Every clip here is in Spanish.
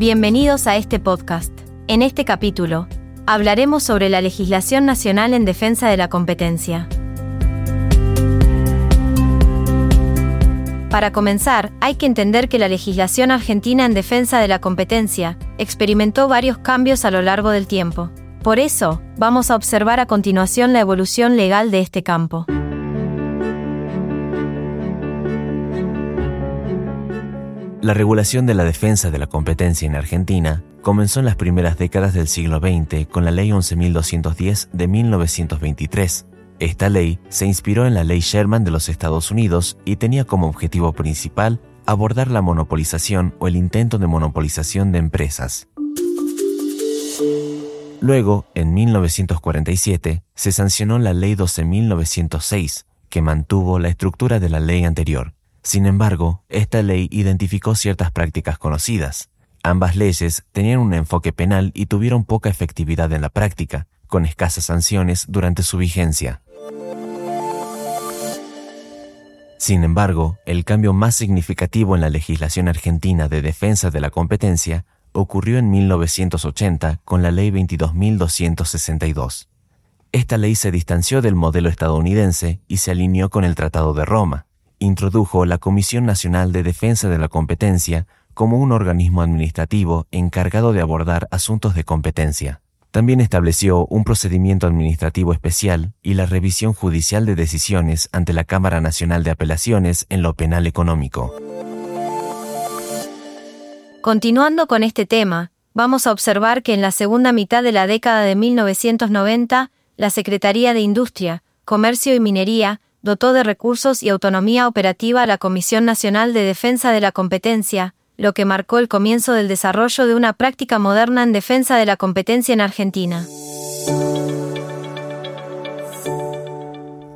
Bienvenidos a este podcast. En este capítulo, hablaremos sobre la legislación nacional en defensa de la competencia. Para comenzar, hay que entender que la legislación argentina en defensa de la competencia experimentó varios cambios a lo largo del tiempo. Por eso, vamos a observar a continuación la evolución legal de este campo. La regulación de la defensa de la competencia en Argentina comenzó en las primeras décadas del siglo XX con la Ley 11.210 de 1923. Esta ley se inspiró en la Ley Sherman de los Estados Unidos y tenía como objetivo principal abordar la monopolización o el intento de monopolización de empresas. Luego, en 1947, se sancionó la Ley 12.906, que mantuvo la estructura de la ley anterior. Sin embargo, esta ley identificó ciertas prácticas conocidas. Ambas leyes tenían un enfoque penal y tuvieron poca efectividad en la práctica, con escasas sanciones durante su vigencia. Sin embargo, el cambio más significativo en la legislación argentina de defensa de la competencia ocurrió en 1980 con la Ley 22.262. Esta ley se distanció del modelo estadounidense y se alineó con el Tratado de Roma introdujo la Comisión Nacional de Defensa de la Competencia como un organismo administrativo encargado de abordar asuntos de competencia. También estableció un procedimiento administrativo especial y la revisión judicial de decisiones ante la Cámara Nacional de Apelaciones en lo penal económico. Continuando con este tema, vamos a observar que en la segunda mitad de la década de 1990, la Secretaría de Industria, Comercio y Minería dotó de recursos y autonomía operativa a la Comisión Nacional de Defensa de la Competencia, lo que marcó el comienzo del desarrollo de una práctica moderna en defensa de la competencia en Argentina.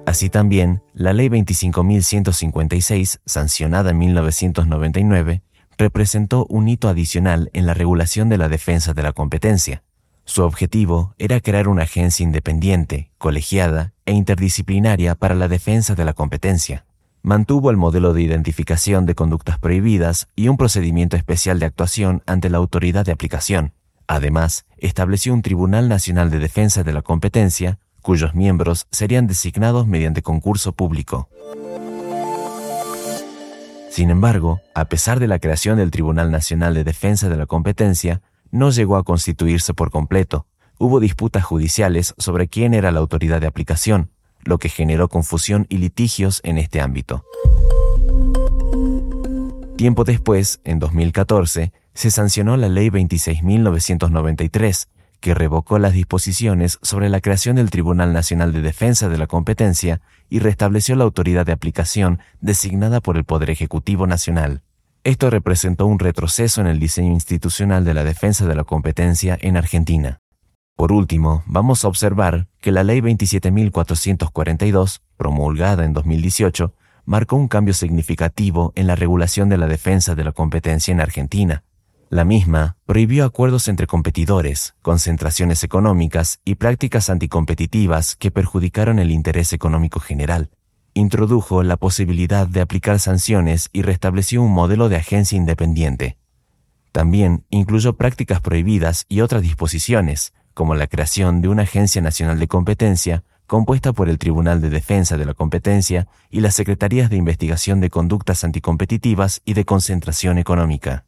Así también, la Ley 25.156, sancionada en 1999, representó un hito adicional en la regulación de la defensa de la competencia. Su objetivo era crear una agencia independiente, colegiada e interdisciplinaria para la defensa de la competencia. Mantuvo el modelo de identificación de conductas prohibidas y un procedimiento especial de actuación ante la autoridad de aplicación. Además, estableció un Tribunal Nacional de Defensa de la Competencia, cuyos miembros serían designados mediante concurso público. Sin embargo, a pesar de la creación del Tribunal Nacional de Defensa de la Competencia, no llegó a constituirse por completo. Hubo disputas judiciales sobre quién era la autoridad de aplicación, lo que generó confusión y litigios en este ámbito. Tiempo después, en 2014, se sancionó la Ley 26.993, que revocó las disposiciones sobre la creación del Tribunal Nacional de Defensa de la Competencia y restableció la autoridad de aplicación designada por el Poder Ejecutivo Nacional. Esto representó un retroceso en el diseño institucional de la defensa de la competencia en Argentina. Por último, vamos a observar que la Ley 27.442, promulgada en 2018, marcó un cambio significativo en la regulación de la defensa de la competencia en Argentina. La misma prohibió acuerdos entre competidores, concentraciones económicas y prácticas anticompetitivas que perjudicaron el interés económico general introdujo la posibilidad de aplicar sanciones y restableció un modelo de agencia independiente. También incluyó prácticas prohibidas y otras disposiciones, como la creación de una Agencia Nacional de Competencia compuesta por el Tribunal de Defensa de la Competencia y las Secretarías de Investigación de Conductas Anticompetitivas y de Concentración Económica.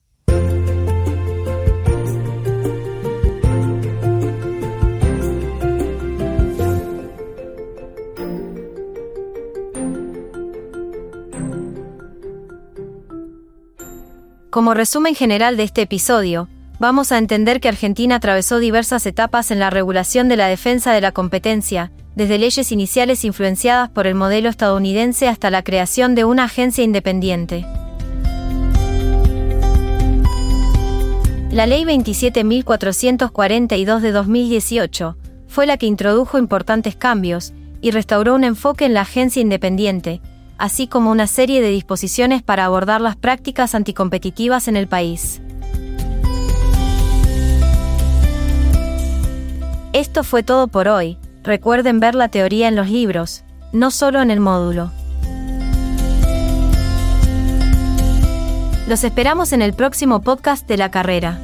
Como resumen general de este episodio, vamos a entender que Argentina atravesó diversas etapas en la regulación de la defensa de la competencia, desde leyes iniciales influenciadas por el modelo estadounidense hasta la creación de una agencia independiente. La Ley 27.442 de 2018 fue la que introdujo importantes cambios y restauró un enfoque en la agencia independiente, así como una serie de disposiciones para abordar las prácticas anticompetitivas en el país. Esto fue todo por hoy. Recuerden ver la teoría en los libros, no solo en el módulo. Los esperamos en el próximo podcast de la carrera.